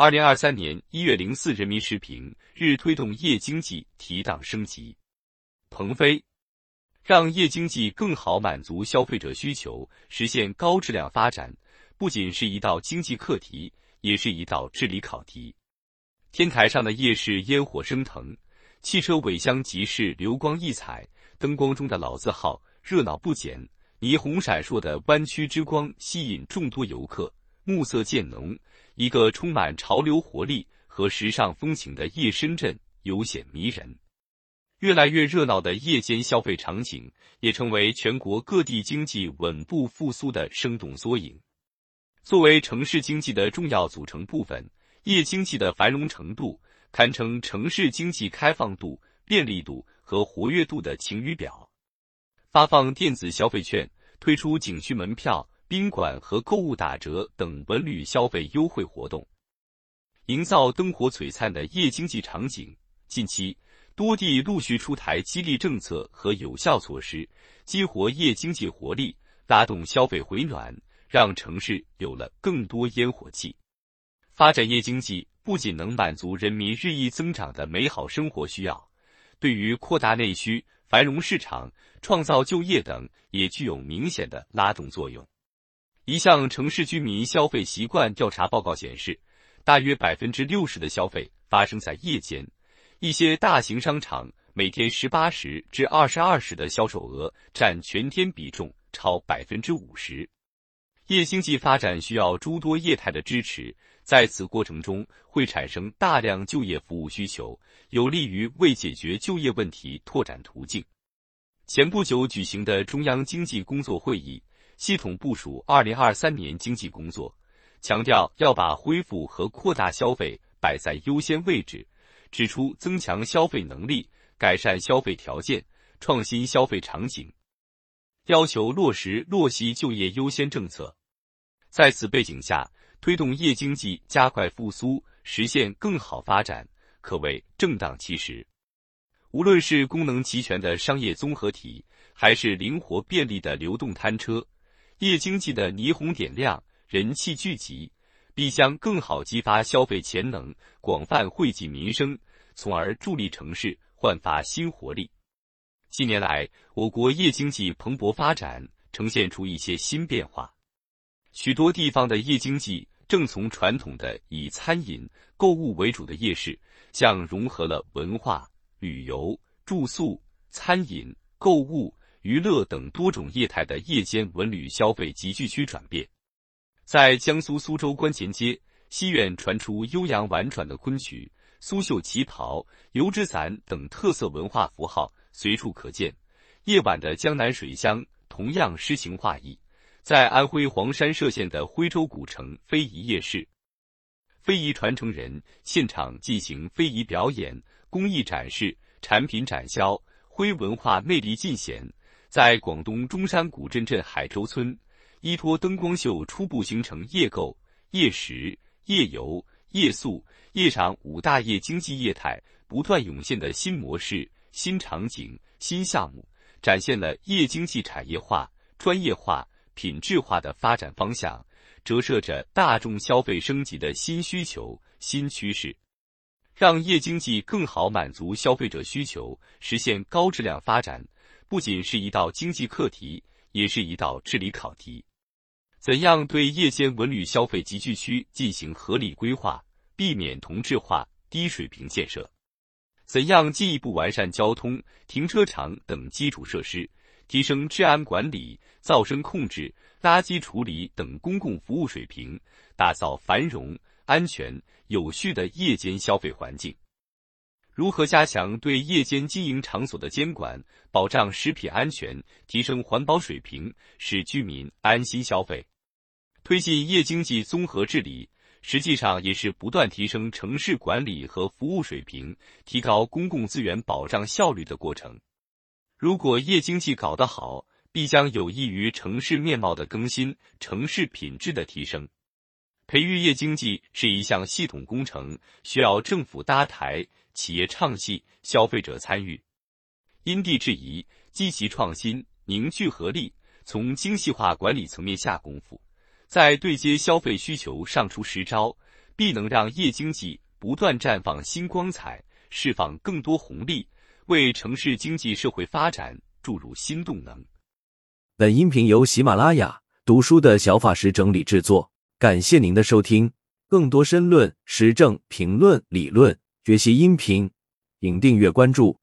二零二三年一月零四，人民时评日推动夜经济提档升级。鹏飞，让夜经济更好满足消费者需求，实现高质量发展，不仅是一道经济课题，也是一道治理考题。天台上的夜市烟火升腾，汽车尾箱集市流光溢彩，灯光中的老字号热闹不减，霓虹闪烁的弯曲之光吸引众多游客暮色渐浓。一个充满潮流活力和时尚风情的夜深圳尤显迷人。越来越热闹的夜间消费场景，也成为全国各地经济稳步复苏的生动缩影。作为城市经济的重要组成部分，夜经济的繁荣程度堪称城市经济开放度、便利度和活跃度的晴雨表。发放电子消费券，推出景区门票。宾馆和购物打折等文旅消费优惠活动，营造灯火璀璨的夜经济场景。近期，多地陆续出台激励政策和有效措施，激活夜经济活力，拉动消费回暖，让城市有了更多烟火气。发展夜经济不仅能满足人民日益增长的美好生活需要，对于扩大内需、繁荣市场、创造就业等也具有明显的拉动作用。一项城市居民消费习惯调查报告显示，大约百分之六十的消费发生在夜间，一些大型商场每天十八时至二十二时的销售额占全天比重超百分之五十。夜经济发展需要诸多业态的支持，在此过程中会产生大量就业服务需求，有利于为解决就业问题拓展途径。前不久举行的中央经济工作会议。系统部署二零二三年经济工作，强调要把恢复和扩大消费摆在优先位置，指出增强消费能力、改善消费条件、创新消费场景，要求落实落细就业优先政策。在此背景下，推动夜经济加快复苏，实现更好发展，可谓正当其时。无论是功能齐全的商业综合体，还是灵活便利的流动摊车。夜经济的霓虹点亮，人气聚集，必将更好激发消费潜能，广泛惠及民生，从而助力城市焕发新活力。近年来，我国夜经济蓬勃发展，呈现出一些新变化。许多地方的夜经济正从传统的以餐饮、购物为主的夜市，向融合了文化、旅游、住宿、餐饮、购物。娱乐等多种业态的夜间文旅消费集聚区转变，在江苏苏州观前街西苑传出悠扬婉转的昆曲、苏绣旗袍、油纸伞等特色文化符号随处可见。夜晚的江南水乡同样诗情画意。在安徽黄山歙县的徽州古城非遗夜市，非遗传承人现场进行非遗表演、工艺展示、产品展销，徽文化魅力尽显。在广东中山古镇镇海洲村，依托灯光秀初步形成夜购、夜食、夜游、夜宿、夜场五大夜经济业态不断涌现的新模式、新场景、新项目，展现了夜经济产业化、专业化、品质化的发展方向，折射着大众消费升级的新需求、新趋势，让夜经济更好满足消费者需求，实现高质量发展。不仅是一道经济课题，也是一道治理考题。怎样对夜间文旅消费集聚区进行合理规划，避免同质化、低水平建设？怎样进一步完善交通、停车场等基础设施，提升治安管理、噪声控制、垃圾处理等公共服务水平，打造繁荣、安全、有序的夜间消费环境？如何加强对夜间经营场所的监管，保障食品安全，提升环保水平，使居民安心消费？推进夜经济综合治理，实际上也是不断提升城市管理和服务水平，提高公共资源保障效率的过程。如果夜经济搞得好，必将有益于城市面貌的更新，城市品质的提升。培育夜经济是一项系统工程，需要政府搭台。企业唱戏，消费者参与，因地制宜，积极创新，凝聚合力，从精细化管理层面下功夫，在对接消费需求上出实招，必能让夜经济不断绽放新光彩，释放更多红利，为城市经济社会发展注入新动能。本音频由喜马拉雅读书的小法师整理制作，感谢您的收听。更多深论、时政评论、理论学习音频，请订阅关注。